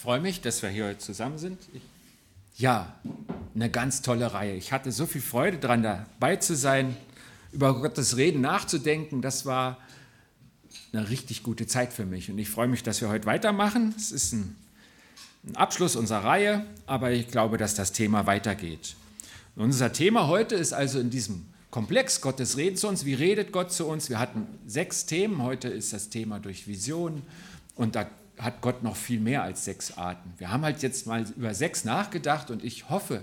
freue mich, dass wir hier heute zusammen sind. Ich, ja, eine ganz tolle Reihe. Ich hatte so viel Freude daran, dabei zu sein, über Gottes Reden nachzudenken. Das war eine richtig gute Zeit für mich. Und ich freue mich, dass wir heute weitermachen. Es ist ein, ein Abschluss unserer Reihe, aber ich glaube, dass das Thema weitergeht. Und unser Thema heute ist also in diesem Komplex Gottes Reden zu uns. Wie redet Gott zu uns? Wir hatten sechs Themen. Heute ist das Thema durch Vision. Und da hat Gott noch viel mehr als sechs Arten. Wir haben halt jetzt mal über sechs nachgedacht und ich hoffe,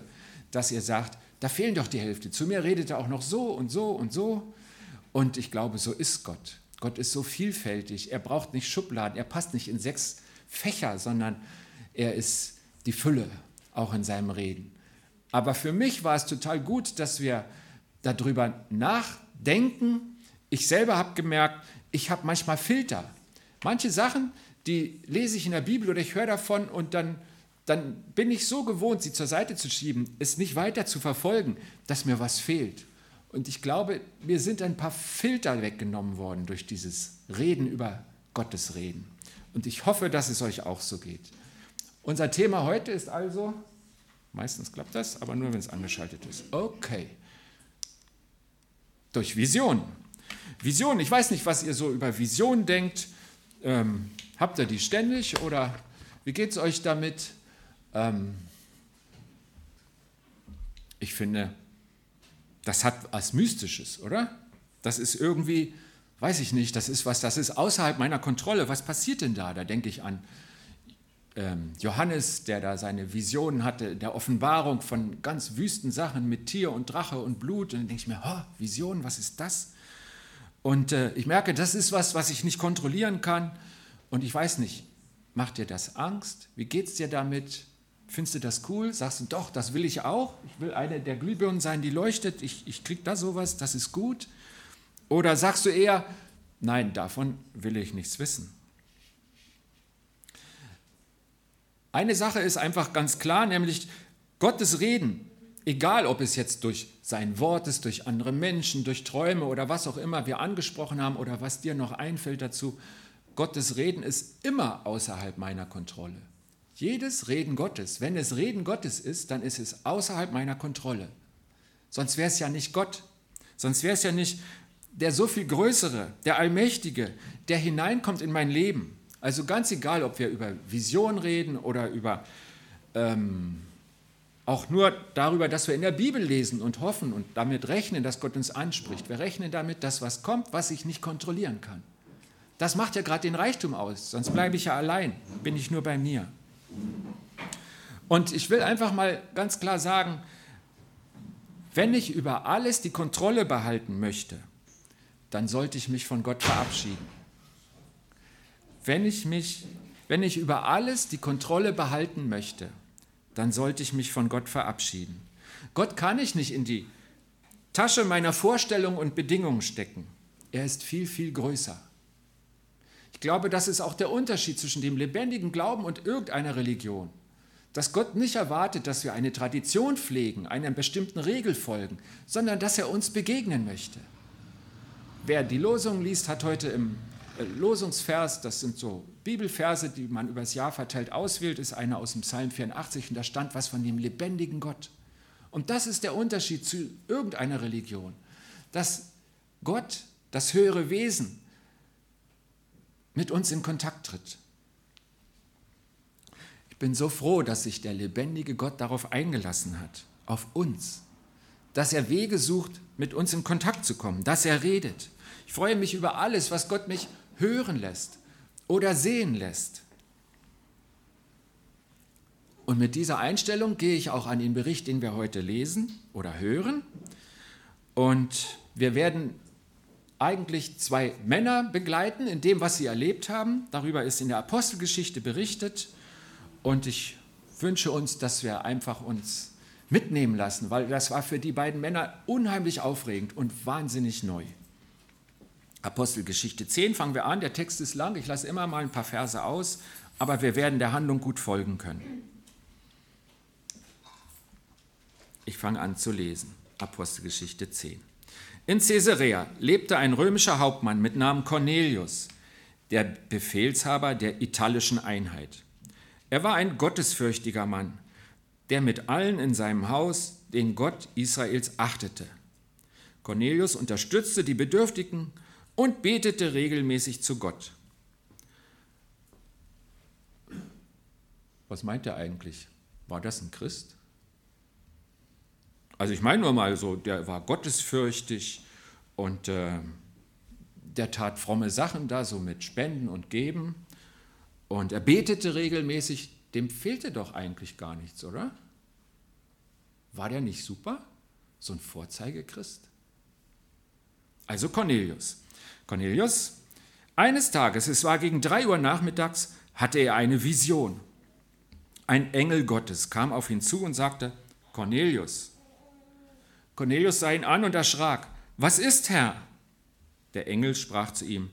dass ihr sagt, da fehlen doch die Hälfte. Zu mir redet er auch noch so und so und so. Und ich glaube, so ist Gott. Gott ist so vielfältig. Er braucht nicht Schubladen. Er passt nicht in sechs Fächer, sondern er ist die Fülle auch in seinem Reden. Aber für mich war es total gut, dass wir darüber nachdenken. Ich selber habe gemerkt, ich habe manchmal Filter. Manche Sachen, die lese ich in der Bibel oder ich höre davon und dann, dann bin ich so gewohnt, sie zur Seite zu schieben, es nicht weiter zu verfolgen, dass mir was fehlt. Und ich glaube, mir sind ein paar Filter weggenommen worden durch dieses Reden über Gottes Reden. Und ich hoffe, dass es euch auch so geht. Unser Thema heute ist also, meistens klappt das, aber nur wenn es angeschaltet ist. Okay. Durch Vision. Vision, ich weiß nicht, was ihr so über Vision denkt. Ähm, Habt ihr die ständig oder wie geht es euch damit? Ähm ich finde, das hat was Mystisches, oder? Das ist irgendwie, weiß ich nicht, das ist was, das ist außerhalb meiner Kontrolle. Was passiert denn da? Da denke ich an ähm, Johannes, der da seine Visionen hatte, der Offenbarung von ganz wüsten Sachen mit Tier und Drache und Blut. Und dann denke ich mir, oh, Vision, was ist das? Und äh, ich merke, das ist was, was ich nicht kontrollieren kann. Und ich weiß nicht, macht dir das Angst? Wie geht es dir damit? Findest du das cool? Sagst du, doch, das will ich auch. Ich will eine der Glühbirnen sein, die leuchtet. Ich, ich krieg da sowas, das ist gut. Oder sagst du eher, nein, davon will ich nichts wissen. Eine Sache ist einfach ganz klar, nämlich Gottes Reden, egal ob es jetzt durch sein Wort ist, durch andere Menschen, durch Träume oder was auch immer wir angesprochen haben oder was dir noch einfällt dazu, Gottes Reden ist immer außerhalb meiner Kontrolle. Jedes Reden Gottes, wenn es Reden Gottes ist, dann ist es außerhalb meiner Kontrolle. Sonst wäre es ja nicht Gott. Sonst wäre es ja nicht der so viel Größere, der Allmächtige, der hineinkommt in mein Leben. Also ganz egal, ob wir über Vision reden oder über ähm, auch nur darüber, dass wir in der Bibel lesen und hoffen und damit rechnen, dass Gott uns anspricht. Wir rechnen damit, dass was kommt, was ich nicht kontrollieren kann. Das macht ja gerade den Reichtum aus, sonst bleibe ich ja allein, bin ich nur bei mir. Und ich will einfach mal ganz klar sagen, wenn ich über alles die Kontrolle behalten möchte, dann sollte ich mich von Gott verabschieden. Wenn ich, mich, wenn ich über alles die Kontrolle behalten möchte, dann sollte ich mich von Gott verabschieden. Gott kann ich nicht in die Tasche meiner Vorstellungen und Bedingungen stecken. Er ist viel, viel größer. Ich glaube, das ist auch der Unterschied zwischen dem lebendigen Glauben und irgendeiner Religion. Dass Gott nicht erwartet, dass wir eine Tradition pflegen, einer bestimmten Regel folgen, sondern dass er uns begegnen möchte. Wer die Losung liest, hat heute im Losungsvers, das sind so Bibelverse, die man übers Jahr verteilt auswählt, ist einer aus dem Psalm 84 und da stand was von dem lebendigen Gott. Und das ist der Unterschied zu irgendeiner Religion, dass Gott, das höhere Wesen, mit uns in Kontakt tritt. Ich bin so froh, dass sich der lebendige Gott darauf eingelassen hat, auf uns, dass er Wege sucht, mit uns in Kontakt zu kommen, dass er redet. Ich freue mich über alles, was Gott mich hören lässt oder sehen lässt. Und mit dieser Einstellung gehe ich auch an den Bericht, den wir heute lesen oder hören. Und wir werden eigentlich zwei Männer begleiten in dem, was sie erlebt haben. Darüber ist in der Apostelgeschichte berichtet. Und ich wünsche uns, dass wir einfach uns mitnehmen lassen, weil das war für die beiden Männer unheimlich aufregend und wahnsinnig neu. Apostelgeschichte 10 fangen wir an. Der Text ist lang. Ich lasse immer mal ein paar Verse aus, aber wir werden der Handlung gut folgen können. Ich fange an zu lesen. Apostelgeschichte 10. In Caesarea lebte ein römischer Hauptmann mit Namen Cornelius, der Befehlshaber der italischen Einheit. Er war ein gottesfürchtiger Mann, der mit allen in seinem Haus den Gott Israels achtete. Cornelius unterstützte die Bedürftigen und betete regelmäßig zu Gott. Was meint er eigentlich? War das ein Christ? Also ich meine nur mal so, der war gottesfürchtig und äh, der tat fromme Sachen da, so mit Spenden und Geben. Und er betete regelmäßig, dem fehlte doch eigentlich gar nichts, oder? War der nicht super? So ein Vorzeigechrist? Also Cornelius. Cornelius, eines Tages, es war gegen drei Uhr nachmittags, hatte er eine Vision. Ein Engel Gottes kam auf ihn zu und sagte, Cornelius. Cornelius sah ihn an und erschrak. Was ist, Herr? Der Engel sprach zu ihm,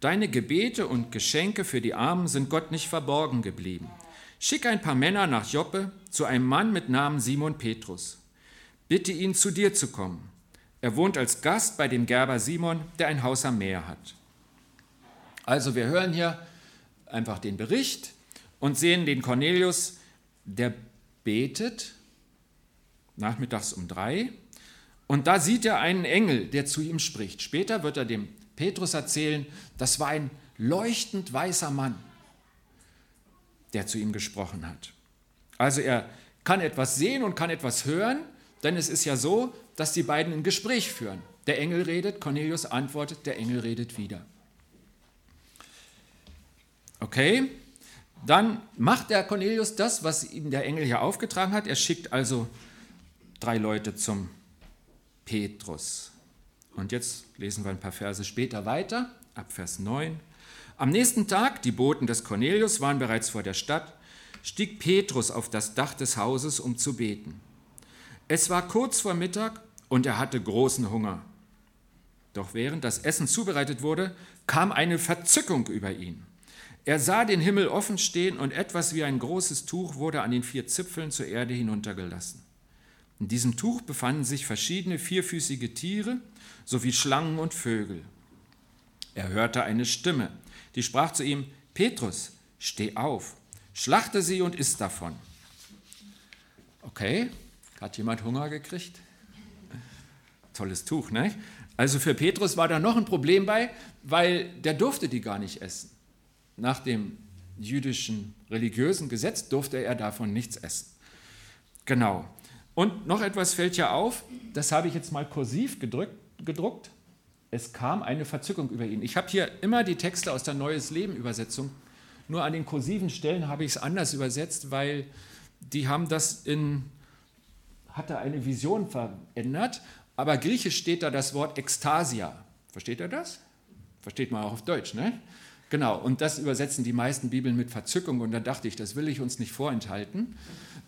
Deine Gebete und Geschenke für die Armen sind Gott nicht verborgen geblieben. Schick ein paar Männer nach Joppe zu einem Mann mit Namen Simon Petrus. Bitte ihn, zu dir zu kommen. Er wohnt als Gast bei dem Gerber Simon, der ein Haus am Meer hat. Also wir hören hier einfach den Bericht und sehen den Cornelius, der betet nachmittags um drei und da sieht er einen Engel, der zu ihm spricht. Später wird er dem Petrus erzählen, das war ein leuchtend weißer Mann, der zu ihm gesprochen hat. Also er kann etwas sehen und kann etwas hören, denn es ist ja so, dass die beiden ein Gespräch führen. Der Engel redet, Cornelius antwortet, der Engel redet wieder. Okay, dann macht der Cornelius das, was ihm der Engel hier aufgetragen hat. Er schickt also drei Leute zum Petrus. Und jetzt lesen wir ein paar Verse später weiter, ab Vers 9. Am nächsten Tag, die Boten des Cornelius waren bereits vor der Stadt, stieg Petrus auf das Dach des Hauses, um zu beten. Es war kurz vor Mittag und er hatte großen Hunger. Doch während das Essen zubereitet wurde, kam eine Verzückung über ihn. Er sah den Himmel offen stehen und etwas wie ein großes Tuch wurde an den vier Zipfeln zur Erde hinuntergelassen. In diesem Tuch befanden sich verschiedene vierfüßige Tiere sowie Schlangen und Vögel. Er hörte eine Stimme, die sprach zu ihm, Petrus, steh auf, schlachte sie und iss davon. Okay, hat jemand Hunger gekriegt? Tolles Tuch, ne? Also für Petrus war da noch ein Problem bei, weil der durfte die gar nicht essen. Nach dem jüdischen religiösen Gesetz durfte er davon nichts essen. Genau. Und noch etwas fällt ja auf, das habe ich jetzt mal kursiv gedrückt, gedruckt. Es kam eine Verzückung über ihn. Ich habe hier immer die Texte aus der Neues Leben Übersetzung. Nur an den kursiven Stellen habe ich es anders übersetzt, weil die haben das in, hatte eine Vision verändert. Aber griechisch steht da das Wort Ekstasia. Versteht ihr das? Versteht man auch auf Deutsch, ne? Genau, und das übersetzen die meisten Bibeln mit Verzückung. Und da dachte ich, das will ich uns nicht vorenthalten,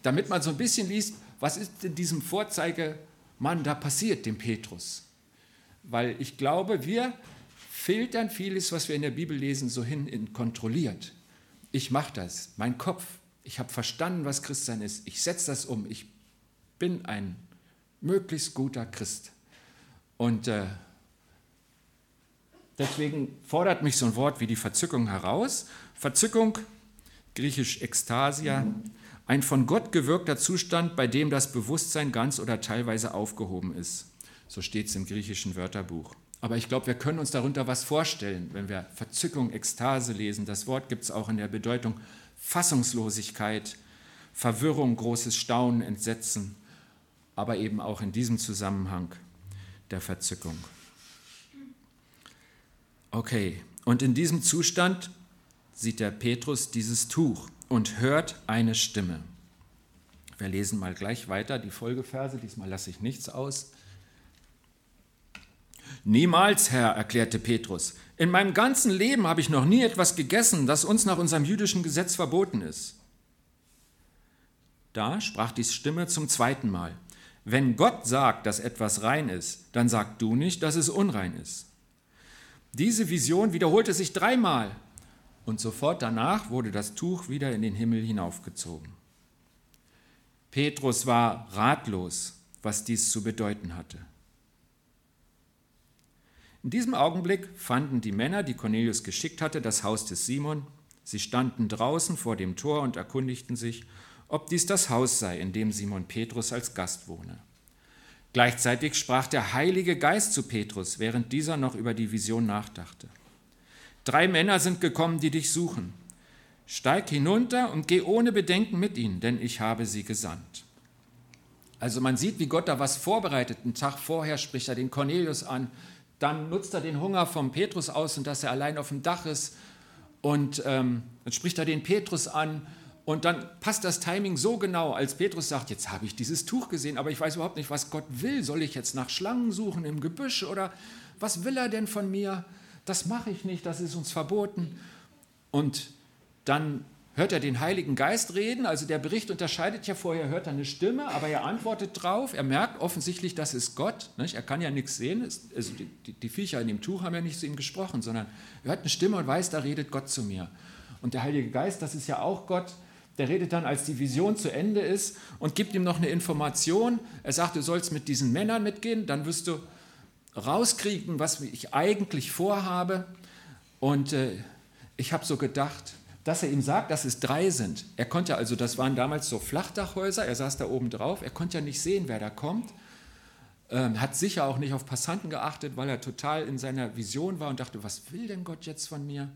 damit man so ein bisschen liest, was ist in diesem Vorzeigemann da passiert, dem Petrus? Weil ich glaube, wir filtern vieles, was wir in der Bibel lesen, so hin in kontrolliert. Ich mache das, mein Kopf, ich habe verstanden, was Christsein ist, ich setze das um, ich bin ein möglichst guter Christ. Und äh, deswegen fordert mich so ein Wort wie die Verzückung heraus. Verzückung, griechisch Ekstasia, ein von Gott gewirkter Zustand, bei dem das Bewusstsein ganz oder teilweise aufgehoben ist. So steht es im griechischen Wörterbuch. Aber ich glaube, wir können uns darunter was vorstellen, wenn wir Verzückung, Ekstase lesen. Das Wort gibt es auch in der Bedeutung Fassungslosigkeit, Verwirrung, großes Staunen, Entsetzen, aber eben auch in diesem Zusammenhang der Verzückung. Okay, und in diesem Zustand sieht der Petrus dieses Tuch und hört eine Stimme. Wir lesen mal gleich weiter die Folgeverse, diesmal lasse ich nichts aus. Niemals, Herr, erklärte Petrus, in meinem ganzen Leben habe ich noch nie etwas gegessen, das uns nach unserem jüdischen Gesetz verboten ist. Da sprach die Stimme zum zweiten Mal, wenn Gott sagt, dass etwas rein ist, dann sag du nicht, dass es unrein ist. Diese Vision wiederholte sich dreimal und sofort danach wurde das Tuch wieder in den Himmel hinaufgezogen. Petrus war ratlos, was dies zu bedeuten hatte. In diesem Augenblick fanden die Männer, die Cornelius geschickt hatte, das Haus des Simon Sie standen draußen vor dem Tor und erkundigten sich, ob dies das Haus sei, in dem Simon Petrus als Gast wohne. Gleichzeitig sprach der Heilige Geist zu Petrus, während dieser noch über die Vision nachdachte. Drei Männer sind gekommen, die dich suchen. Steig hinunter und geh ohne Bedenken mit ihnen, denn ich habe sie gesandt. Also man sieht, wie Gott da was vorbereitet. Einen Tag vorher spricht er den Cornelius an, dann nutzt er den Hunger vom Petrus aus und dass er allein auf dem Dach ist. Und ähm, dann spricht er den Petrus an und dann passt das Timing so genau, als Petrus sagt, jetzt habe ich dieses Tuch gesehen, aber ich weiß überhaupt nicht, was Gott will. Soll ich jetzt nach Schlangen suchen im Gebüsch oder was will er denn von mir? Das mache ich nicht, das ist uns verboten. Und dann hört er den Heiligen Geist reden. Also der Bericht unterscheidet ja vorher, hört er eine Stimme, aber er antwortet drauf. Er merkt offensichtlich, das ist Gott. Nicht? Er kann ja nichts sehen. Also die, die, Viecher in dem Tuch haben ja nicht zu ihm gesprochen, sondern er hört eine Stimme und weiß, da redet Gott zu mir. Und der Heilige Geist, das ist ja auch Gott, der redet dann, als die Vision zu Ende ist und gibt ihm noch eine Information. Er sagt, du sollst mit diesen Männern mitgehen, dann wirst du rauskriegen, was ich eigentlich vorhabe. Und äh, ich habe so gedacht, dass er ihm sagt, dass es drei sind. Er konnte also, das waren damals so Flachdachhäuser, er saß da oben drauf, er konnte ja nicht sehen, wer da kommt, ähm, hat sicher auch nicht auf Passanten geachtet, weil er total in seiner Vision war und dachte, was will denn Gott jetzt von mir?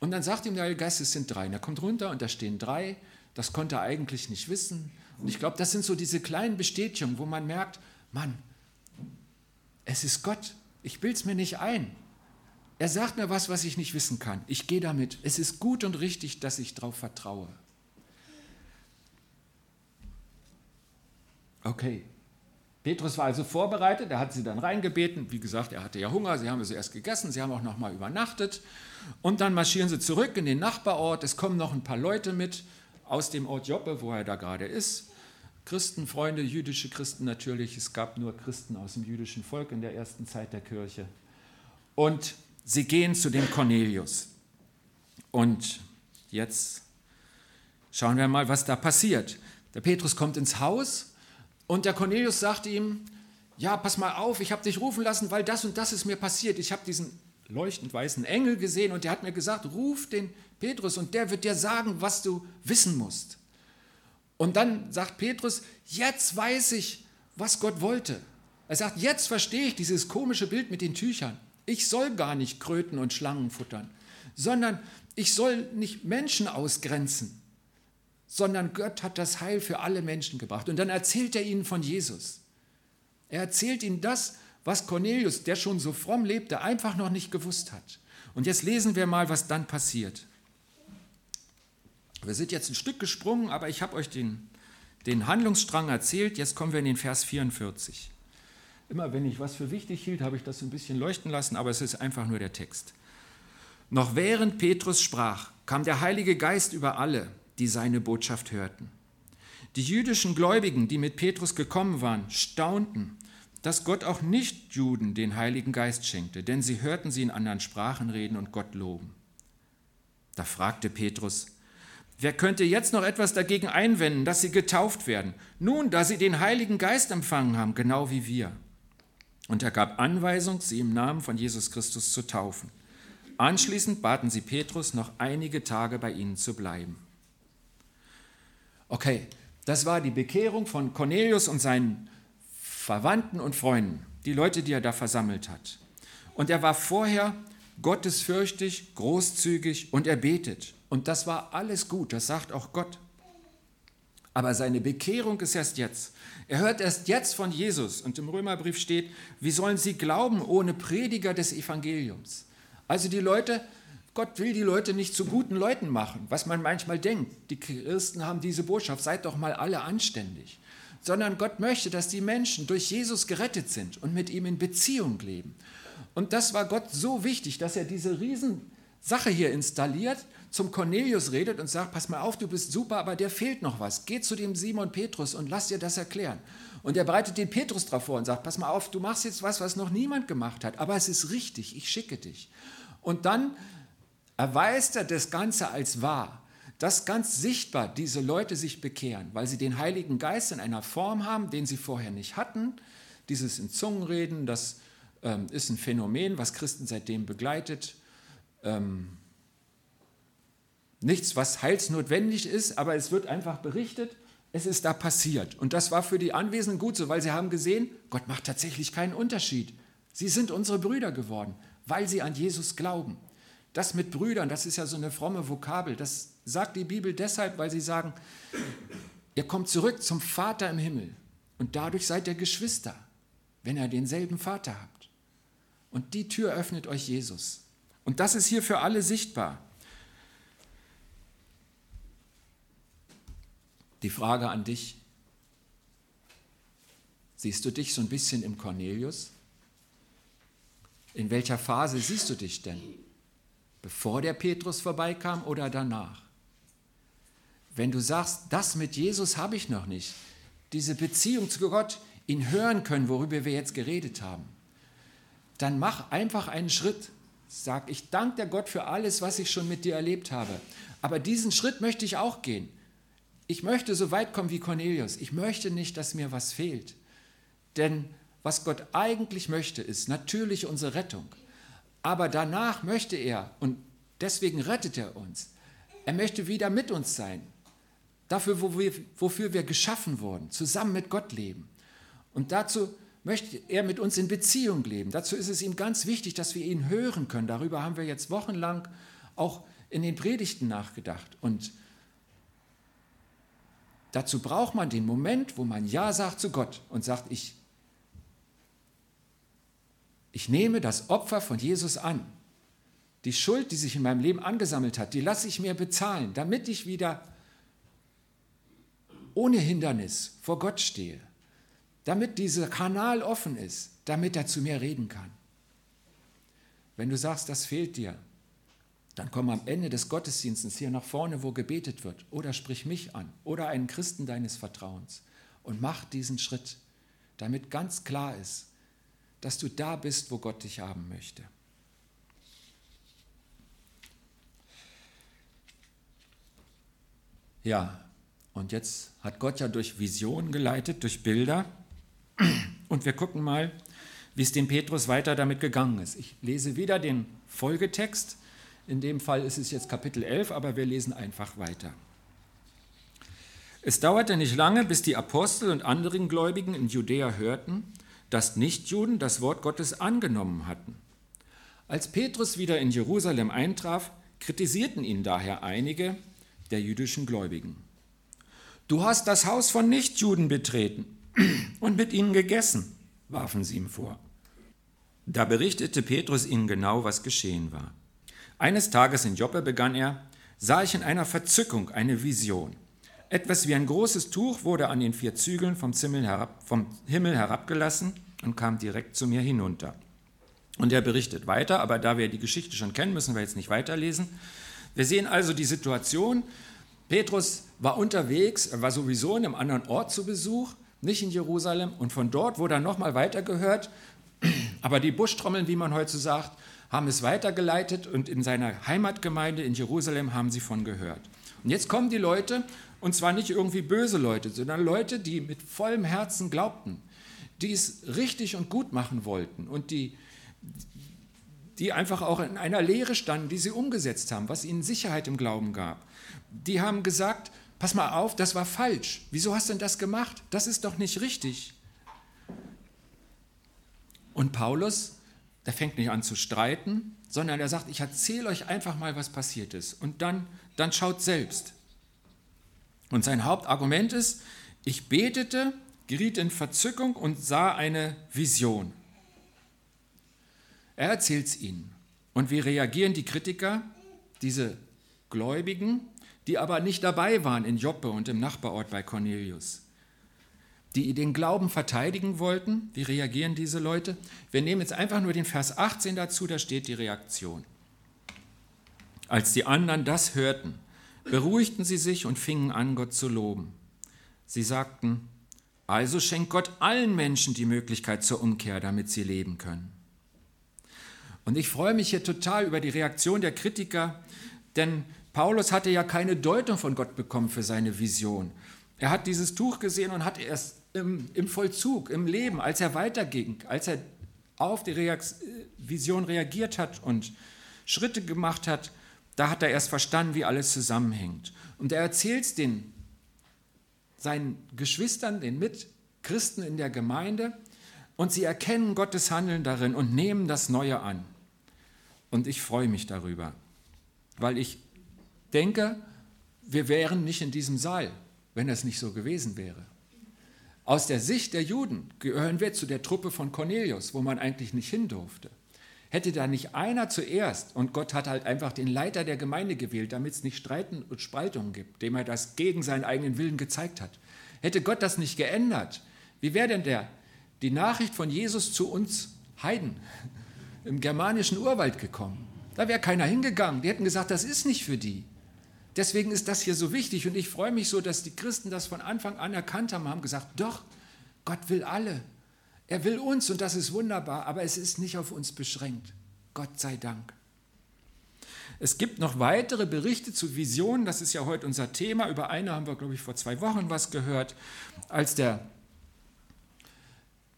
Und dann sagt ihm der Heilige Geist, es sind drei. Und er kommt runter und da stehen drei. Das konnte er eigentlich nicht wissen. Und ich glaube, das sind so diese kleinen Bestätigungen, wo man merkt, Mann, es ist Gott. Ich bilde es mir nicht ein. Er sagt mir was, was ich nicht wissen kann. Ich gehe damit. Es ist gut und richtig, dass ich darauf vertraue. Okay. Petrus war also vorbereitet, er hat sie dann reingebeten. Wie gesagt, er hatte ja Hunger, sie haben es erst gegessen, sie haben auch noch mal übernachtet. Und dann marschieren sie zurück in den Nachbarort. Es kommen noch ein paar Leute mit aus dem Ort Joppe, wo er da gerade ist. Christen, Freunde, jüdische Christen natürlich. Es gab nur Christen aus dem jüdischen Volk in der ersten Zeit der Kirche. Und Sie gehen zu dem Cornelius. Und jetzt schauen wir mal, was da passiert. Der Petrus kommt ins Haus und der Cornelius sagt ihm, ja, pass mal auf, ich habe dich rufen lassen, weil das und das ist mir passiert. Ich habe diesen leuchtend weißen Engel gesehen und der hat mir gesagt, ruf den Petrus und der wird dir sagen, was du wissen musst. Und dann sagt Petrus, jetzt weiß ich, was Gott wollte. Er sagt, jetzt verstehe ich dieses komische Bild mit den Tüchern. Ich soll gar nicht Kröten und Schlangen futtern, sondern ich soll nicht Menschen ausgrenzen, sondern Gott hat das Heil für alle Menschen gebracht. Und dann erzählt er ihnen von Jesus. Er erzählt ihnen das, was Cornelius, der schon so fromm lebte, einfach noch nicht gewusst hat. Und jetzt lesen wir mal, was dann passiert. Wir sind jetzt ein Stück gesprungen, aber ich habe euch den, den Handlungsstrang erzählt. Jetzt kommen wir in den Vers 44. Immer wenn ich was für wichtig hielt, habe ich das ein bisschen leuchten lassen, aber es ist einfach nur der Text. Noch während Petrus sprach, kam der Heilige Geist über alle, die seine Botschaft hörten. Die jüdischen Gläubigen, die mit Petrus gekommen waren, staunten, dass Gott auch Nichtjuden den Heiligen Geist schenkte, denn sie hörten sie in anderen Sprachen reden und Gott loben. Da fragte Petrus, wer könnte jetzt noch etwas dagegen einwenden, dass sie getauft werden? Nun, da sie den Heiligen Geist empfangen haben, genau wie wir. Und er gab Anweisung, sie im Namen von Jesus Christus zu taufen. Anschließend baten sie Petrus, noch einige Tage bei ihnen zu bleiben. Okay, das war die Bekehrung von Cornelius und seinen Verwandten und Freunden, die Leute, die er da versammelt hat. Und er war vorher gottesfürchtig, großzügig und er betet. Und das war alles gut, das sagt auch Gott. Aber seine Bekehrung ist erst jetzt. Er hört erst jetzt von Jesus und im Römerbrief steht, wie sollen sie glauben ohne Prediger des Evangeliums? Also die Leute, Gott will die Leute nicht zu guten Leuten machen, was man manchmal denkt. Die Christen haben diese Botschaft, seid doch mal alle anständig. Sondern Gott möchte, dass die Menschen durch Jesus gerettet sind und mit ihm in Beziehung leben. Und das war Gott so wichtig, dass er diese Riesensache hier installiert, zum Cornelius redet und sagt, pass mal auf, du bist super, aber der fehlt noch was. Geh zu dem Simon Petrus und lass dir das erklären. Und er bereitet den Petrus darauf vor und sagt, pass mal auf, du machst jetzt was, was noch niemand gemacht hat, aber es ist richtig, ich schicke dich. Und dann erweist er das Ganze als wahr, dass ganz sichtbar diese Leute sich bekehren, weil sie den Heiligen Geist in einer Form haben, den sie vorher nicht hatten. Dieses in Zungenreden, das ähm, ist ein Phänomen, was Christen seitdem begleitet. Ähm, nichts, was heilsnotwendig ist, aber es wird einfach berichtet, es ist da passiert. Und das war für die Anwesenden gut so, weil sie haben gesehen, Gott macht tatsächlich keinen Unterschied. Sie sind unsere Brüder geworden, weil sie an Jesus glauben. Das mit Brüdern, das ist ja so eine fromme Vokabel. Das sagt die Bibel deshalb, weil sie sagen, ihr kommt zurück zum Vater im Himmel und dadurch seid ihr Geschwister, wenn ihr denselben Vater habt. Und die Tür öffnet euch Jesus. Und das ist hier für alle sichtbar. Die Frage an dich, siehst du dich so ein bisschen im Cornelius? In welcher Phase siehst du dich denn? Bevor der Petrus vorbeikam oder danach? Wenn du sagst, das mit Jesus habe ich noch nicht, diese Beziehung zu Gott, ihn hören können, worüber wir jetzt geredet haben, dann mach einfach einen Schritt. Sag, ich danke der Gott für alles, was ich schon mit dir erlebt habe. Aber diesen Schritt möchte ich auch gehen. Ich möchte so weit kommen wie Cornelius. Ich möchte nicht, dass mir was fehlt. Denn was Gott eigentlich möchte, ist natürlich unsere Rettung. Aber danach möchte er, und deswegen rettet er uns, er möchte wieder mit uns sein. Dafür, wo wir, wofür wir geschaffen wurden, zusammen mit Gott leben. Und dazu möchte er mit uns in Beziehung leben. Dazu ist es ihm ganz wichtig, dass wir ihn hören können. Darüber haben wir jetzt wochenlang auch in den Predigten nachgedacht. Und Dazu braucht man den Moment, wo man Ja sagt zu Gott und sagt, ich, ich nehme das Opfer von Jesus an. Die Schuld, die sich in meinem Leben angesammelt hat, die lasse ich mir bezahlen, damit ich wieder ohne Hindernis vor Gott stehe, damit dieser Kanal offen ist, damit er zu mir reden kann. Wenn du sagst, das fehlt dir, dann komm am Ende des Gottesdienstes hier nach vorne, wo gebetet wird, oder sprich mich an oder einen Christen deines Vertrauens und mach diesen Schritt, damit ganz klar ist, dass du da bist, wo Gott dich haben möchte. Ja, und jetzt hat Gott ja durch Visionen geleitet, durch Bilder. Und wir gucken mal, wie es dem Petrus weiter damit gegangen ist. Ich lese wieder den Folgetext in dem Fall ist es jetzt Kapitel 11, aber wir lesen einfach weiter. Es dauerte nicht lange, bis die Apostel und anderen Gläubigen in Judäa hörten, dass Nichtjuden das Wort Gottes angenommen hatten. Als Petrus wieder in Jerusalem eintraf, kritisierten ihn daher einige der jüdischen Gläubigen. Du hast das Haus von Nichtjuden betreten und mit ihnen gegessen, warfen sie ihm vor. Da berichtete Petrus ihnen genau, was geschehen war. Eines Tages in Joppe begann er, sah ich in einer Verzückung eine Vision. Etwas wie ein großes Tuch wurde an den vier Zügeln vom, herab, vom Himmel herabgelassen und kam direkt zu mir hinunter. Und er berichtet weiter, aber da wir die Geschichte schon kennen, müssen wir jetzt nicht weiterlesen. Wir sehen also die Situation, Petrus war unterwegs, er war sowieso in einem anderen Ort zu Besuch, nicht in Jerusalem, und von dort wurde er nochmal weitergehört, aber die Buschtrommeln, wie man heute sagt, haben es weitergeleitet und in seiner Heimatgemeinde in Jerusalem haben sie von gehört. Und jetzt kommen die Leute, und zwar nicht irgendwie böse Leute, sondern Leute, die mit vollem Herzen glaubten, die es richtig und gut machen wollten und die, die einfach auch in einer Lehre standen, die sie umgesetzt haben, was ihnen Sicherheit im Glauben gab. Die haben gesagt, pass mal auf, das war falsch. Wieso hast du denn das gemacht? Das ist doch nicht richtig. Und Paulus der fängt nicht an zu streiten, sondern er sagt, ich erzähle euch einfach mal, was passiert ist. Und dann, dann schaut selbst. Und sein Hauptargument ist, ich betete, geriet in Verzückung und sah eine Vision. Er erzählt es ihnen. Und wie reagieren die Kritiker, diese Gläubigen, die aber nicht dabei waren in Joppe und im Nachbarort bei Cornelius? die den Glauben verteidigen wollten. Wie reagieren diese Leute? Wir nehmen jetzt einfach nur den Vers 18 dazu, da steht die Reaktion. Als die anderen das hörten, beruhigten sie sich und fingen an, Gott zu loben. Sie sagten, also schenkt Gott allen Menschen die Möglichkeit zur Umkehr, damit sie leben können. Und ich freue mich hier total über die Reaktion der Kritiker, denn Paulus hatte ja keine Deutung von Gott bekommen für seine Vision. Er hat dieses Tuch gesehen und hat erst im, im Vollzug, im Leben, als er weiterging, als er auf die Reakt Vision reagiert hat und Schritte gemacht hat, Da hat er erst verstanden, wie alles zusammenhängt. Und er erzählt es den, seinen Geschwistern, den Mitchristen in der Gemeinde, und sie erkennen Gottes Handeln darin und nehmen das Neue an. Und ich freue mich darüber, weil ich denke, wir wären nicht in diesem Saal, wenn es nicht so gewesen wäre. Aus der Sicht der Juden gehören wir zu der Truppe von Cornelius, wo man eigentlich nicht hin durfte. Hätte da nicht einer zuerst, und Gott hat halt einfach den Leiter der Gemeinde gewählt, damit es nicht Streiten und Spaltungen gibt, dem er das gegen seinen eigenen Willen gezeigt hat. Hätte Gott das nicht geändert, wie wäre denn der, die Nachricht von Jesus zu uns Heiden im germanischen Urwald gekommen? Da wäre keiner hingegangen. Die hätten gesagt, das ist nicht für die. Deswegen ist das hier so wichtig und ich freue mich so, dass die Christen das von Anfang an erkannt haben, haben gesagt, doch, Gott will alle. Er will uns und das ist wunderbar, aber es ist nicht auf uns beschränkt. Gott sei Dank. Es gibt noch weitere Berichte zu Visionen, das ist ja heute unser Thema. Über eine haben wir, glaube ich, vor zwei Wochen was gehört, als der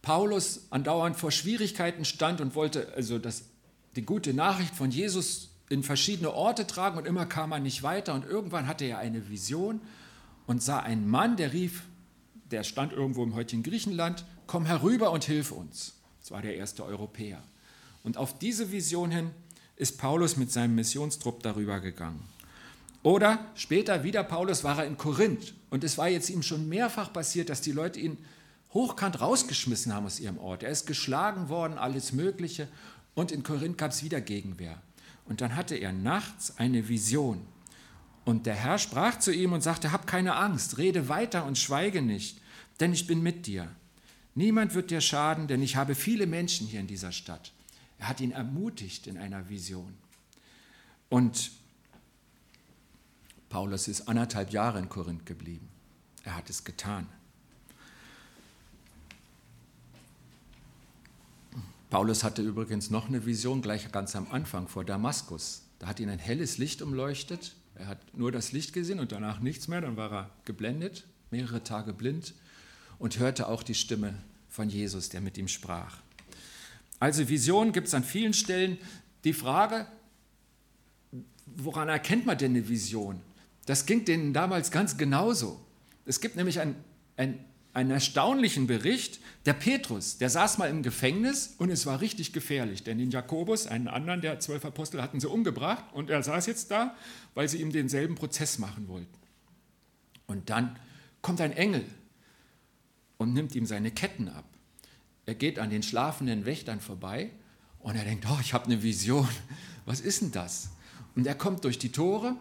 Paulus andauernd vor Schwierigkeiten stand und wollte also das, die gute Nachricht von Jesus in verschiedene Orte tragen und immer kam er nicht weiter und irgendwann hatte er eine Vision und sah einen Mann, der rief, der stand irgendwo im heutigen Griechenland, komm herüber und hilf uns. Das war der erste Europäer. Und auf diese Vision hin ist Paulus mit seinem Missionstrupp darüber gegangen. Oder später wieder Paulus war er in Korinth und es war jetzt ihm schon mehrfach passiert, dass die Leute ihn hochkant rausgeschmissen haben aus ihrem Ort. Er ist geschlagen worden, alles Mögliche und in Korinth gab es wieder Gegenwehr. Und dann hatte er nachts eine Vision. Und der Herr sprach zu ihm und sagte, hab keine Angst, rede weiter und schweige nicht, denn ich bin mit dir. Niemand wird dir schaden, denn ich habe viele Menschen hier in dieser Stadt. Er hat ihn ermutigt in einer Vision. Und Paulus ist anderthalb Jahre in Korinth geblieben. Er hat es getan. Paulus hatte übrigens noch eine Vision gleich ganz am Anfang vor Damaskus. Da hat ihn ein helles Licht umleuchtet. Er hat nur das Licht gesehen und danach nichts mehr. Dann war er geblendet, mehrere Tage blind und hörte auch die Stimme von Jesus, der mit ihm sprach. Also Visionen gibt es an vielen Stellen. Die Frage, woran erkennt man denn eine Vision? Das ging denen damals ganz genauso. Es gibt nämlich ein, ein einen erstaunlichen Bericht. Der Petrus, der saß mal im Gefängnis und es war richtig gefährlich, denn den Jakobus, einen anderen der zwölf Apostel, hatten sie umgebracht und er saß jetzt da, weil sie ihm denselben Prozess machen wollten. Und dann kommt ein Engel und nimmt ihm seine Ketten ab. Er geht an den schlafenden Wächtern vorbei und er denkt, oh, ich habe eine Vision. Was ist denn das? Und er kommt durch die Tore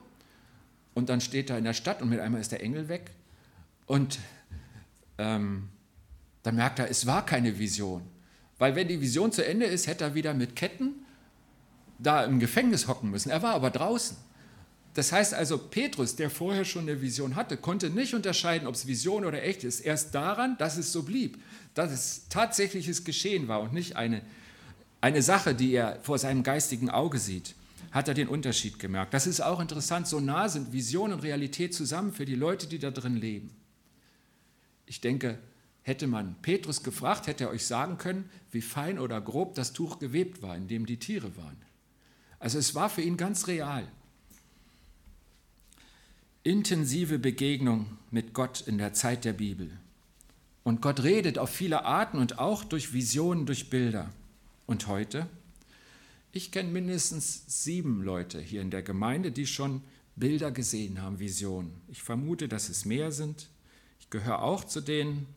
und dann steht er in der Stadt und mit einmal ist der Engel weg und ähm, dann merkt er, es war keine Vision. Weil wenn die Vision zu Ende ist, hätte er wieder mit Ketten da im Gefängnis hocken müssen. Er war aber draußen. Das heißt also, Petrus, der vorher schon eine Vision hatte, konnte nicht unterscheiden, ob es Vision oder echt ist, erst daran, dass es so blieb, dass es tatsächliches Geschehen war und nicht eine, eine Sache, die er vor seinem geistigen Auge sieht, hat er den Unterschied gemerkt. Das ist auch interessant, so nah sind Vision und Realität zusammen für die Leute, die da drin leben. Ich denke, hätte man Petrus gefragt, hätte er euch sagen können, wie fein oder grob das Tuch gewebt war, in dem die Tiere waren. Also es war für ihn ganz real. Intensive Begegnung mit Gott in der Zeit der Bibel. Und Gott redet auf viele Arten und auch durch Visionen, durch Bilder. Und heute? Ich kenne mindestens sieben Leute hier in der Gemeinde, die schon Bilder gesehen haben, Visionen. Ich vermute, dass es mehr sind gehöre auch zu denen.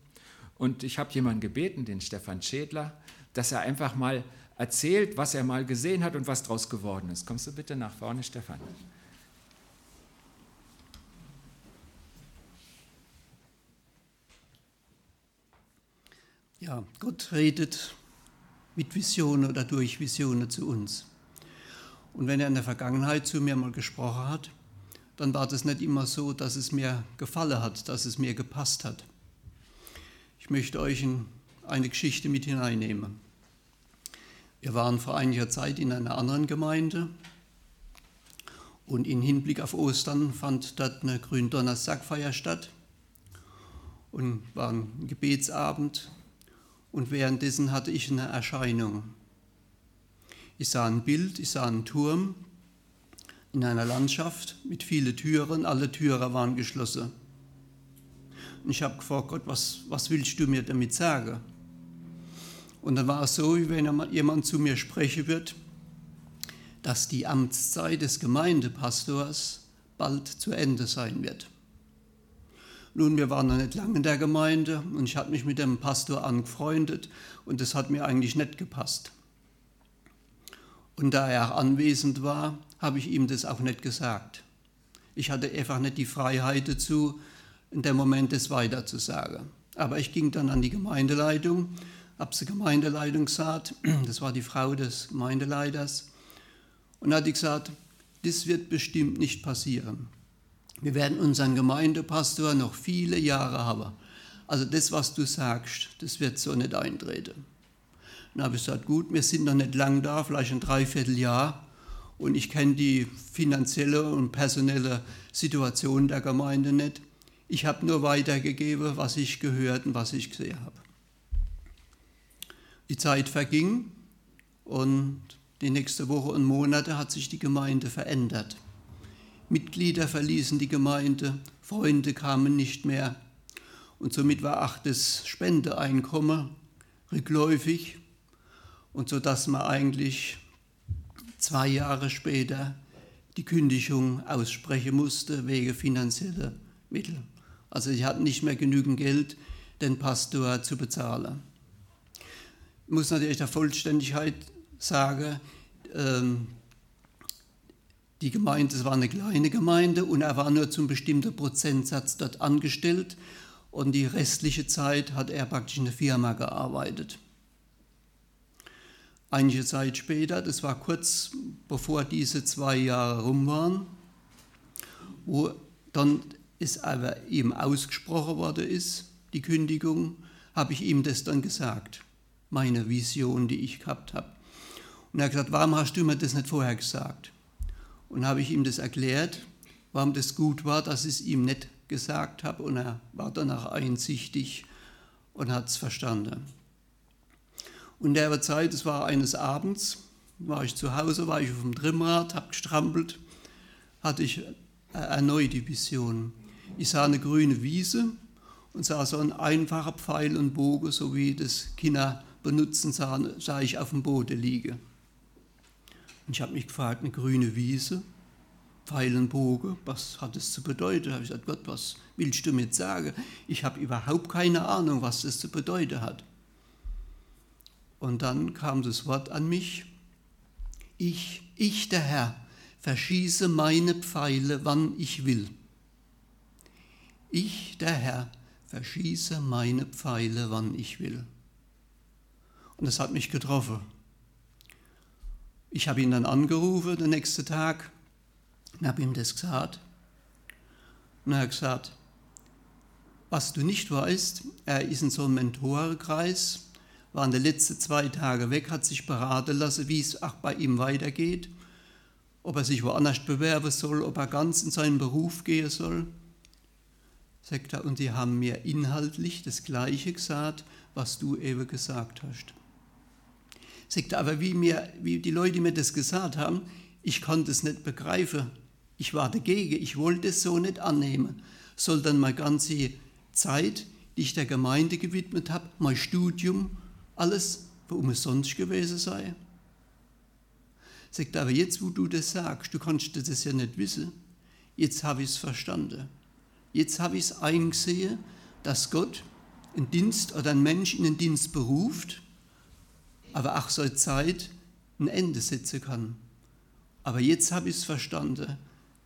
Und ich habe jemanden gebeten, den Stefan Schädler, dass er einfach mal erzählt, was er mal gesehen hat und was daraus geworden ist. Kommst du bitte nach vorne, Stefan? Ja, Gott redet mit Visionen oder durch Visionen zu uns. Und wenn er in der Vergangenheit zu mir mal gesprochen hat, dann war das nicht immer so, dass es mir gefallen hat, dass es mir gepasst hat. Ich möchte euch in eine Geschichte mit hineinnehmen. Wir waren vor einiger Zeit in einer anderen Gemeinde und in Hinblick auf Ostern fand dort eine Gründonnerstagfeier statt und war ein Gebetsabend und währenddessen hatte ich eine Erscheinung. Ich sah ein Bild, ich sah einen Turm, in einer Landschaft mit vielen Türen, alle Türen waren geschlossen. Und ich habe gefragt, Gott, was, was willst du mir damit sagen? Und dann war es so, wie wenn jemand zu mir sprechen wird, dass die Amtszeit des Gemeindepastors bald zu Ende sein wird. Nun, wir waren noch nicht lange in der Gemeinde und ich hatte mich mit dem Pastor angefreundet und das hat mir eigentlich nicht gepasst. Und da er anwesend war, habe ich ihm das auch nicht gesagt. Ich hatte einfach nicht die Freiheit dazu, in dem Moment das weiterzusagen. Aber ich ging dann an die Gemeindeleitung, habe sie Gemeindeleitung gesagt, das war die Frau des Gemeindeleiters, und hat gesagt, das wird bestimmt nicht passieren. Wir werden unseren Gemeindepastor noch viele Jahre haben. Also das, was du sagst, das wird so nicht eintreten. Dann habe ich gesagt, gut, wir sind noch nicht lang da, vielleicht ein Dreivierteljahr. Und ich kenne die finanzielle und personelle Situation der Gemeinde nicht. Ich habe nur weitergegeben, was ich gehört und was ich gesehen habe. Die Zeit verging und die nächste Woche und Monate hat sich die Gemeinde verändert. Mitglieder verließen die Gemeinde, Freunde kamen nicht mehr und somit war auch das Spendeeinkommen rückläufig und so dass man eigentlich zwei Jahre später die Kündigung aussprechen musste wegen finanzieller Mittel. Also sie hatten nicht mehr genügend Geld, den Pastor zu bezahlen. Ich muss natürlich der Vollständigkeit sagen, ähm, die Gemeinde, es war eine kleine Gemeinde und er war nur zum bestimmten Prozentsatz dort angestellt und die restliche Zeit hat er praktisch in der Firma gearbeitet. Einige Zeit später, das war kurz bevor diese zwei Jahre rum waren, wo dann es aber ihm ausgesprochen worden ist, die Kündigung, habe ich ihm das dann gesagt, meine Vision, die ich gehabt habe. Und er hat gesagt, warum hast du mir das nicht vorher gesagt? Und habe ich ihm das erklärt, warum das gut war, dass ich es ihm nicht gesagt habe. Und er war danach einsichtig und hat es verstanden. Und der Zeit, es war eines Abends, war ich zu Hause, war ich auf dem Trimmrad, habe gestrampelt, hatte ich erneut die Vision. Ich sah eine grüne Wiese und sah so ein einfacher Pfeil und Bogen, so wie das Kinder benutzen, sah, sah ich auf dem Boden liegen. Und ich habe mich gefragt, eine grüne Wiese, Pfeilenbogen, was hat es zu bedeuten? Da habe ich gesagt, Gott, was willst du mir sagen? Ich habe überhaupt keine Ahnung, was das zu bedeuten hat. Und dann kam das Wort an mich, ich, ich der Herr, verschieße meine Pfeile, wann ich will. Ich, der Herr, verschieße meine Pfeile, wann ich will. Und das hat mich getroffen. Ich habe ihn dann angerufen den nächsten Tag und habe ihm das gesagt. Und er hat gesagt, was du nicht weißt, er ist in so einem Mentorenkreis, war in den letzten zwei Tagen weg, hat sich beraten lassen, wie es auch bei ihm weitergeht, ob er sich woanders bewerben soll, ob er ganz in seinen Beruf gehen soll. Sagt er, und die haben mir inhaltlich das Gleiche gesagt, was du eben gesagt hast. Sagt aber wie, mir, wie die Leute mir das gesagt haben, ich konnte es nicht begreifen. Ich war dagegen, ich wollte es so nicht annehmen. Soll dann meine ganze Zeit, die ich der Gemeinde gewidmet habe, mein Studium, alles umsonst gewesen sei? Sagt aber jetzt, wo du das sagst, du kannst das ja nicht wissen, jetzt habe ich es verstanden. Jetzt habe ich es eingesehen, dass Gott einen Dienst oder einen Mensch in den Dienst beruft aber auch so Zeit ein Ende setzen kann. Aber jetzt habe ich es verstanden.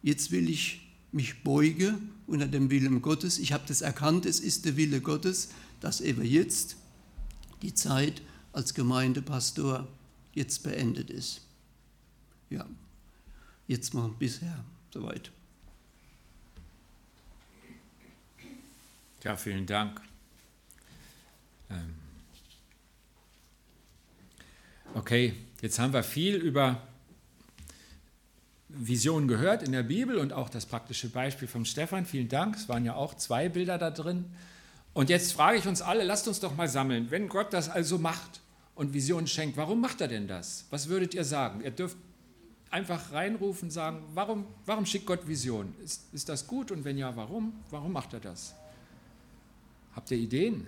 Jetzt will ich mich beugen unter dem Willen Gottes. Ich habe das erkannt, es ist der Wille Gottes, dass eben jetzt die Zeit als Gemeindepastor jetzt beendet ist. Ja, jetzt mal bisher soweit. Ja, vielen Dank. Ähm Okay, jetzt haben wir viel über Visionen gehört in der Bibel und auch das praktische Beispiel vom Stefan. Vielen Dank. Es waren ja auch zwei Bilder da drin. Und jetzt frage ich uns alle, lasst uns doch mal sammeln. Wenn Gott das also macht und Visionen schenkt, warum macht er denn das? Was würdet ihr sagen? Ihr dürft einfach reinrufen, sagen, warum, warum schickt Gott Vision? Ist, ist das gut und wenn ja, warum? Warum macht er das? Habt ihr Ideen?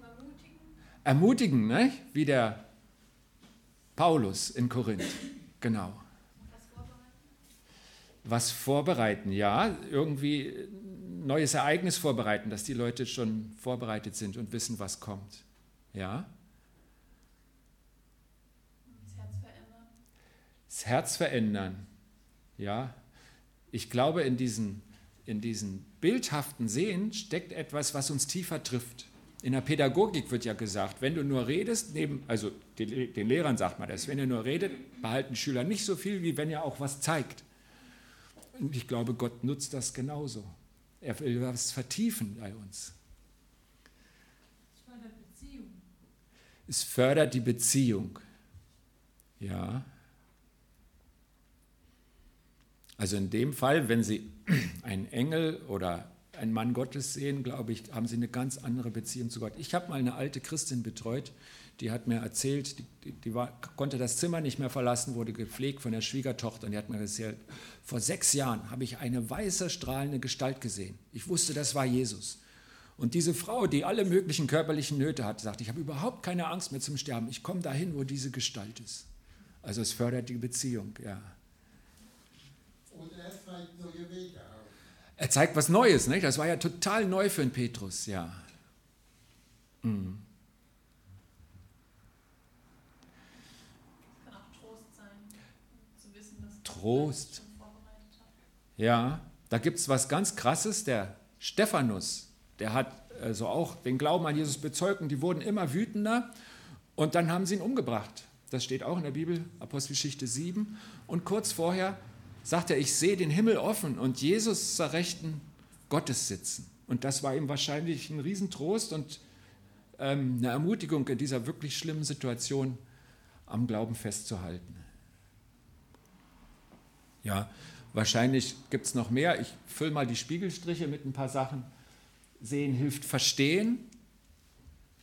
Ermutigen. Ermutigen, ne? wie der Paulus in Korinth. Genau. Was vorbereiten? Was vorbereiten, ja. Irgendwie ein neues Ereignis vorbereiten, dass die Leute schon vorbereitet sind und wissen, was kommt. Ja. das Herz verändern. Ja, ich glaube, in diesen, in diesen bildhaften Sehen steckt etwas, was uns tiefer trifft. In der Pädagogik wird ja gesagt, wenn du nur redest, neben, also den, Lehrern sagt man das, wenn ihr nur redet, behalten Schüler nicht so viel, wie wenn ihr auch was zeigt. Und ich glaube, Gott nutzt das genauso. Er will was vertiefen bei uns. Es fördert Beziehung. Es fördert die Beziehung. Ja. Also in dem Fall, wenn Sie einen Engel oder einen Mann Gottes sehen, glaube ich, haben Sie eine ganz andere Beziehung zu Gott. Ich habe mal eine alte Christin betreut, die hat mir erzählt, die, die war, konnte das Zimmer nicht mehr verlassen, wurde gepflegt von der Schwiegertochter und die hat mir erzählt, vor sechs Jahren habe ich eine weiße, strahlende Gestalt gesehen. Ich wusste, das war Jesus. Und diese Frau, die alle möglichen körperlichen Nöte hat, sagt, ich habe überhaupt keine Angst mehr zum Sterben. Ich komme dahin, wo diese Gestalt ist. Also es fördert die Beziehung, ja. Er zeigt was Neues, nicht? Das war ja total neu für den Petrus, ja. Mhm. Kann auch Trost sein, zu wissen, dass Trost. Ja, da gibt es was ganz Krasses. Der Stephanus, der hat also auch den Glauben an Jesus bezeugt und die wurden immer wütender und dann haben sie ihn umgebracht. Das steht auch in der Bibel, Apostelgeschichte 7. Und kurz vorher sagt er, ich sehe den Himmel offen und Jesus zur Rechten Gottes sitzen. Und das war ihm wahrscheinlich ein Riesentrost und ähm, eine Ermutigung in dieser wirklich schlimmen Situation am Glauben festzuhalten. Ja, wahrscheinlich gibt es noch mehr. Ich fülle mal die Spiegelstriche mit ein paar Sachen. Sehen hilft verstehen.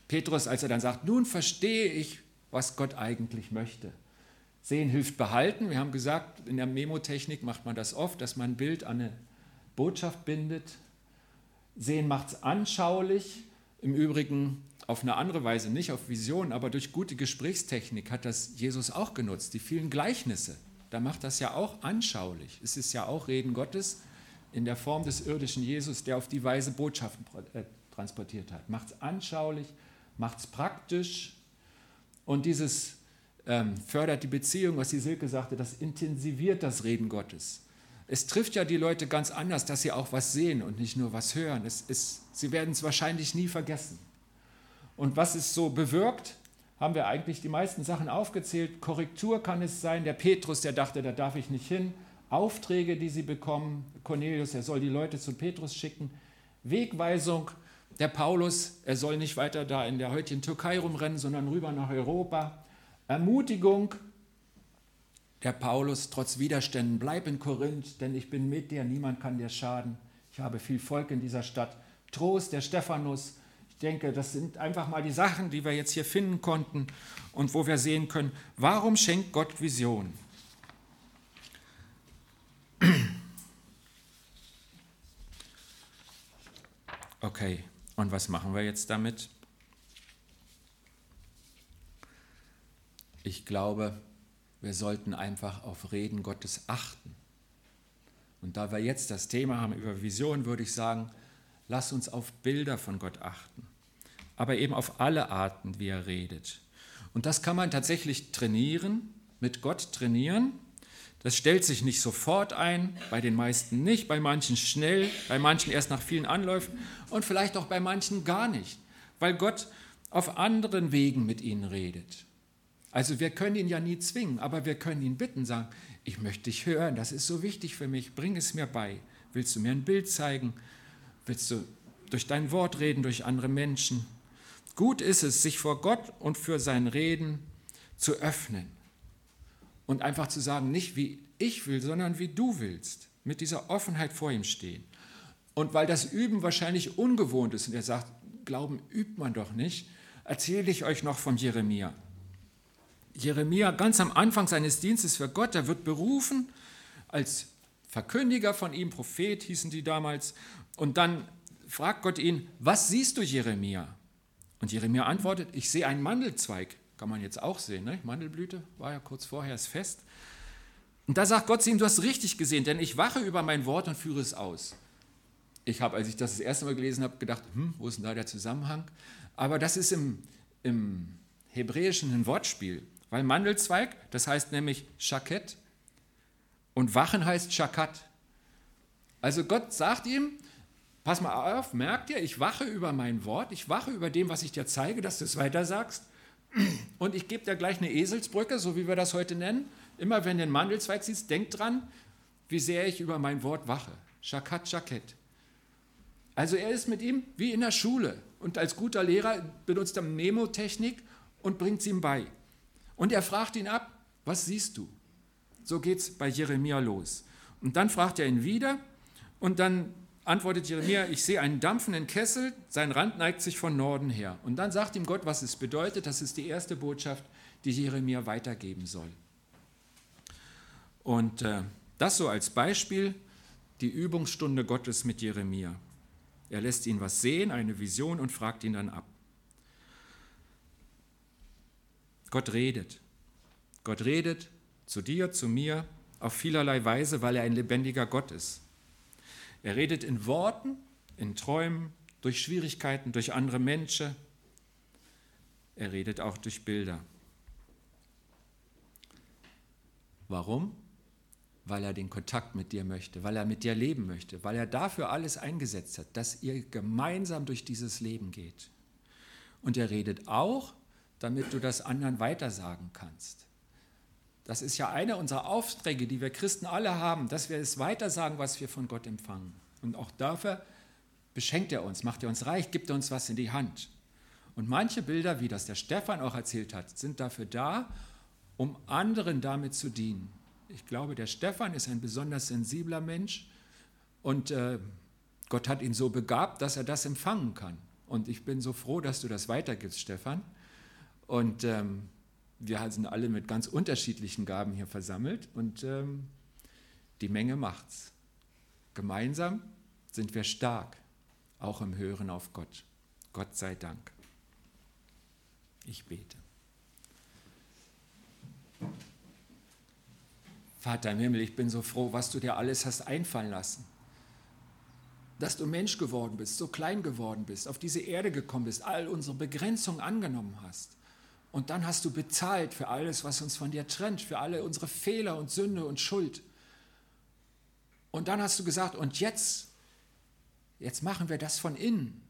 Petrus, als er dann sagt, nun verstehe ich, was Gott eigentlich möchte. Sehen hilft behalten. Wir haben gesagt, in der Memotechnik macht man das oft, dass man ein Bild an eine Botschaft bindet. Sehen macht es anschaulich. Im Übrigen auf eine andere Weise, nicht auf Vision, aber durch gute Gesprächstechnik hat das Jesus auch genutzt. Die vielen Gleichnisse, da macht das ja auch anschaulich. Es ist ja auch Reden Gottes in der Form des irdischen Jesus, der auf die Weise Botschaften äh, transportiert hat. Macht es anschaulich, macht es praktisch. Und dieses ähm, fördert die Beziehung, was die Silke sagte, das intensiviert das Reden Gottes. Es trifft ja die Leute ganz anders, dass sie auch was sehen und nicht nur was hören. Es ist, sie werden es wahrscheinlich nie vergessen. Und was es so bewirkt, haben wir eigentlich die meisten Sachen aufgezählt. Korrektur kann es sein. Der Petrus, der dachte, da darf ich nicht hin. Aufträge, die sie bekommen. Cornelius, er soll die Leute zu Petrus schicken. Wegweisung. Der Paulus, er soll nicht weiter da in der heutigen Türkei rumrennen, sondern rüber nach Europa. Ermutigung, der Paulus trotz Widerständen, bleib in Korinth, denn ich bin mit dir, niemand kann dir schaden. Ich habe viel Volk in dieser Stadt. Trost, der Stephanus. Ich denke, das sind einfach mal die Sachen, die wir jetzt hier finden konnten und wo wir sehen können, warum schenkt Gott Vision? Okay, und was machen wir jetzt damit? Ich glaube, wir sollten einfach auf Reden Gottes achten. Und da wir jetzt das Thema haben über Vision, würde ich sagen, lass uns auf Bilder von Gott achten, aber eben auf alle Arten, wie er redet. Und das kann man tatsächlich trainieren, mit Gott trainieren. Das stellt sich nicht sofort ein, bei den meisten nicht, bei manchen schnell, bei manchen erst nach vielen Anläufen und vielleicht auch bei manchen gar nicht, weil Gott auf anderen Wegen mit ihnen redet. Also wir können ihn ja nie zwingen, aber wir können ihn bitten, sagen, ich möchte dich hören, das ist so wichtig für mich, bring es mir bei. Willst du mir ein Bild zeigen? Willst du durch dein Wort reden, durch andere Menschen? Gut ist es, sich vor Gott und für sein Reden zu öffnen und einfach zu sagen, nicht wie ich will, sondern wie du willst, mit dieser Offenheit vor ihm stehen. Und weil das Üben wahrscheinlich ungewohnt ist und er sagt, Glauben übt man doch nicht, erzähle ich euch noch von Jeremia. Jeremia ganz am Anfang seines Dienstes für Gott, er wird berufen als Verkündiger von ihm, Prophet hießen die damals. Und dann fragt Gott ihn, was siehst du, Jeremia? Und Jeremia antwortet, ich sehe einen Mandelzweig. Kann man jetzt auch sehen, ne? Mandelblüte war ja kurz vorher das Fest. Und da sagt Gott zu ihm, du hast richtig gesehen, denn ich wache über mein Wort und führe es aus. Ich habe, als ich das das erste Mal gelesen habe, gedacht, hm, wo ist denn da der Zusammenhang? Aber das ist im, im Hebräischen ein Wortspiel, weil Mandelzweig, das heißt nämlich Schakett und Wachen heißt Schakat. Also Gott sagt ihm, pass mal auf, merkt ihr, ich wache über mein Wort, ich wache über dem, was ich dir zeige, dass du es weiter sagst. Und ich gebe dir gleich eine Eselsbrücke, so wie wir das heute nennen. Immer wenn du den Mandelzweig siehst, denk dran, wie sehr ich über mein Wort wache. Shakat, Shaket. Also er ist mit ihm wie in der Schule und als guter Lehrer benutzt er Mnemotechnik und bringt es ihm bei. Und er fragt ihn ab, was siehst du? So geht es bei Jeremia los. Und dann fragt er ihn wieder und dann antwortet Jeremia, ich sehe einen dampfenden Kessel, sein Rand neigt sich von Norden her. Und dann sagt ihm Gott, was es bedeutet. Das ist die erste Botschaft, die Jeremia weitergeben soll. Und äh, das so als Beispiel, die Übungsstunde Gottes mit Jeremia. Er lässt ihn was sehen, eine Vision und fragt ihn dann ab. Gott redet. Gott redet zu dir, zu mir, auf vielerlei Weise, weil er ein lebendiger Gott ist. Er redet in Worten, in Träumen, durch Schwierigkeiten, durch andere Menschen. Er redet auch durch Bilder. Warum? Weil er den Kontakt mit dir möchte, weil er mit dir leben möchte, weil er dafür alles eingesetzt hat, dass ihr gemeinsam durch dieses Leben geht. Und er redet auch, damit du das anderen weitersagen kannst. Das ist ja einer unserer Aufträge, die wir Christen alle haben, dass wir es weitersagen, was wir von Gott empfangen. Und auch dafür beschenkt er uns, macht er uns reich, gibt er uns was in die Hand. Und manche Bilder, wie das der Stefan auch erzählt hat, sind dafür da, um anderen damit zu dienen. Ich glaube, der Stefan ist ein besonders sensibler Mensch und äh, Gott hat ihn so begabt, dass er das empfangen kann. Und ich bin so froh, dass du das weitergibst, Stefan. Und ähm, wir sind alle mit ganz unterschiedlichen Gaben hier versammelt und ähm, die Menge macht's. Gemeinsam sind wir stark, auch im Hören auf Gott. Gott sei Dank. Ich bete. Vater im Himmel, ich bin so froh, was du dir alles hast einfallen lassen. Dass du Mensch geworden bist, so klein geworden bist, auf diese Erde gekommen bist, all unsere Begrenzungen angenommen hast und dann hast du bezahlt für alles, was uns von dir trennt, für alle unsere Fehler und Sünde und Schuld. Und dann hast du gesagt, und jetzt, jetzt machen wir das von innen.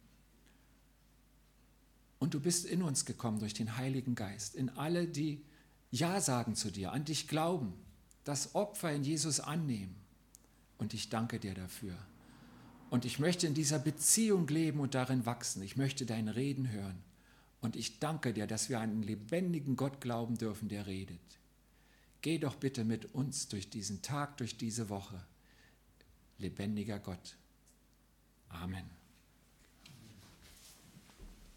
Und du bist in uns gekommen durch den Heiligen Geist, in alle, die Ja sagen zu dir, an dich glauben, das Opfer in Jesus annehmen. Und ich danke dir dafür. Und ich möchte in dieser Beziehung leben und darin wachsen. Ich möchte dein Reden hören. Und ich danke dir, dass wir an einen lebendigen Gott glauben dürfen, der redet. Geh doch bitte mit uns durch diesen Tag, durch diese Woche. Lebendiger Gott. Amen.